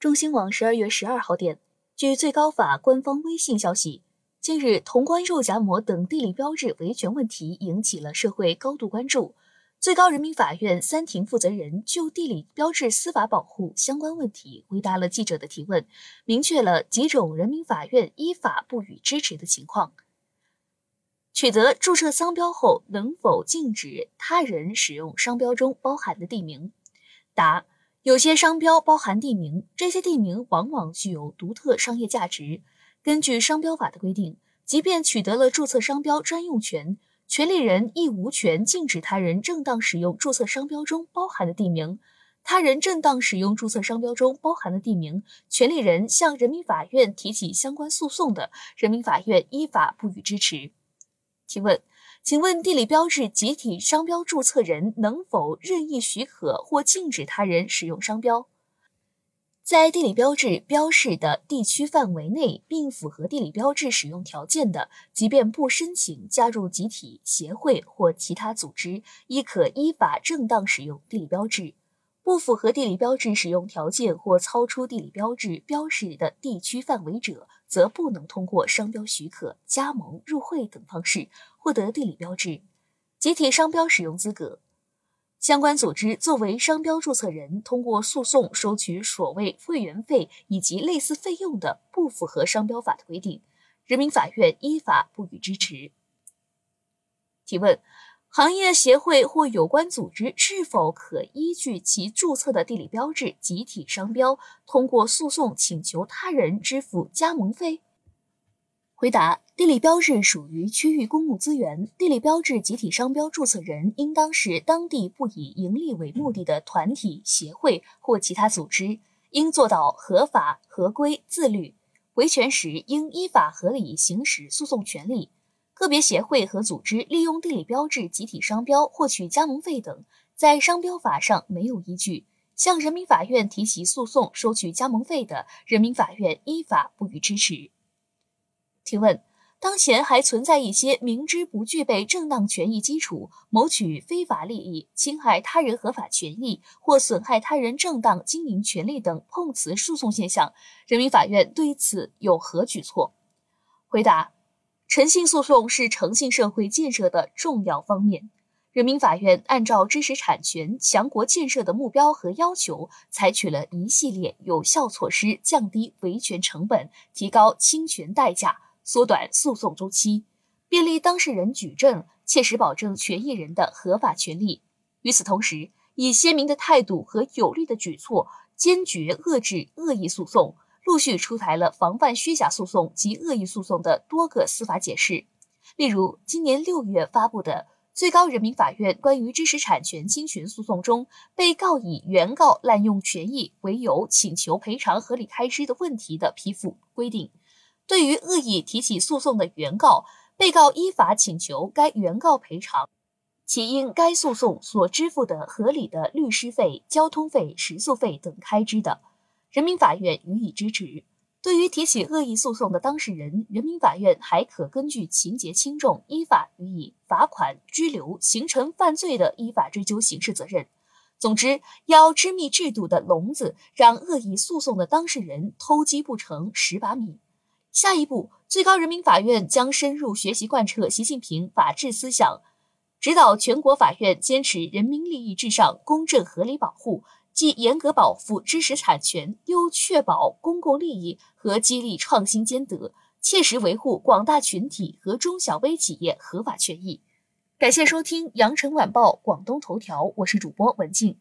中新网十二月十二号电，据最高法官方微信消息，近日潼关肉夹馍等地理标志维权问题引起了社会高度关注。最高人民法院三庭负责人就地理标志司法保护相关问题回答了记者的提问，明确了几种人民法院依法不予支持的情况。取得注册商标后，能否禁止他人使用商标中包含的地名？答。有些商标包含地名，这些地名往往具有独特商业价值。根据商标法的规定，即便取得了注册商标专用权，权利人亦无权禁止他人正当使用注册商标中包含的地名。他人正当使用注册商标中包含的地名，权利人向人民法院提起相关诉讼的，人民法院依法不予支持。提问。请问地理标志集体商标注册人能否任意许可或禁止他人使用商标？在地理标志标示的地区范围内，并符合地理标志使用条件的，即便不申请加入集体、协会或其他组织，亦可依法正当使用地理标志。不符合地理标志使用条件或超出地理标志标示的地区范围者，则不能通过商标许可、加盟、入会等方式获得地理标志、集体商标使用资格。相关组织作为商标注册人，通过诉讼收取所谓会员费以及类似费用的，不符合商标法的规定，人民法院依法不予支持。提问。行业协会或有关组织是否可依据其注册的地理标志集体商标，通过诉讼请求他人支付加盟费？回答：地理标志属于区域公共资源，地理标志集体商标注册人应当是当地不以盈利为目的的团体、协会或其他组织，应做到合法、合规、自律，维权时应依法合理行使诉讼权利。个别协会和组织利用地理标志集体商标获取加盟费等，在商标法上没有依据，向人民法院提起诉讼收取加盟费的，人民法院依法不予支持。提问：当前还存在一些明知不具备正当权益基础，谋取非法利益、侵害他人合法权益或损害他人正当经营权利等碰瓷诉讼现象，人民法院对此有何举措？回答。诚信诉讼是诚信社会建设的重要方面。人民法院按照知识产权强国建设的目标和要求，采取了一系列有效措施，降低维权成本，提高侵权代价，缩短诉讼周期，便利当事人举证，切实保证权益人的合法权利。与此同时，以鲜明的态度和有力的举措，坚决遏制恶意诉讼。陆续出台了防范虚假诉讼及恶意诉讼的多个司法解释，例如今年六月发布的《最高人民法院关于知识产权侵权诉讼中被告以原告滥用权益为由请求赔偿合理开支的问题的批复》规定，对于恶意提起诉讼的原告，被告依法请求该原告赔偿其因该诉讼所支付的合理的律师费、交通费、食宿费等开支的。人民法院予以支持。对于提起恶意诉讼的当事人，人民法院还可根据情节轻重，依法予以罚款、拘留；形成犯罪的，依法追究刑事责任。总之，要织密制度的笼子，让恶意诉讼的当事人偷鸡不成蚀把米。下一步，最高人民法院将深入学习贯彻习近平法治思想，指导全国法院坚持人民利益至上、公正合理保护。既严格保护知识产权，又确保公共利益和激励创新兼得，切实维护广大群体和中小微企业合法权益。感谢收听羊城晚报广东头条，我是主播文静。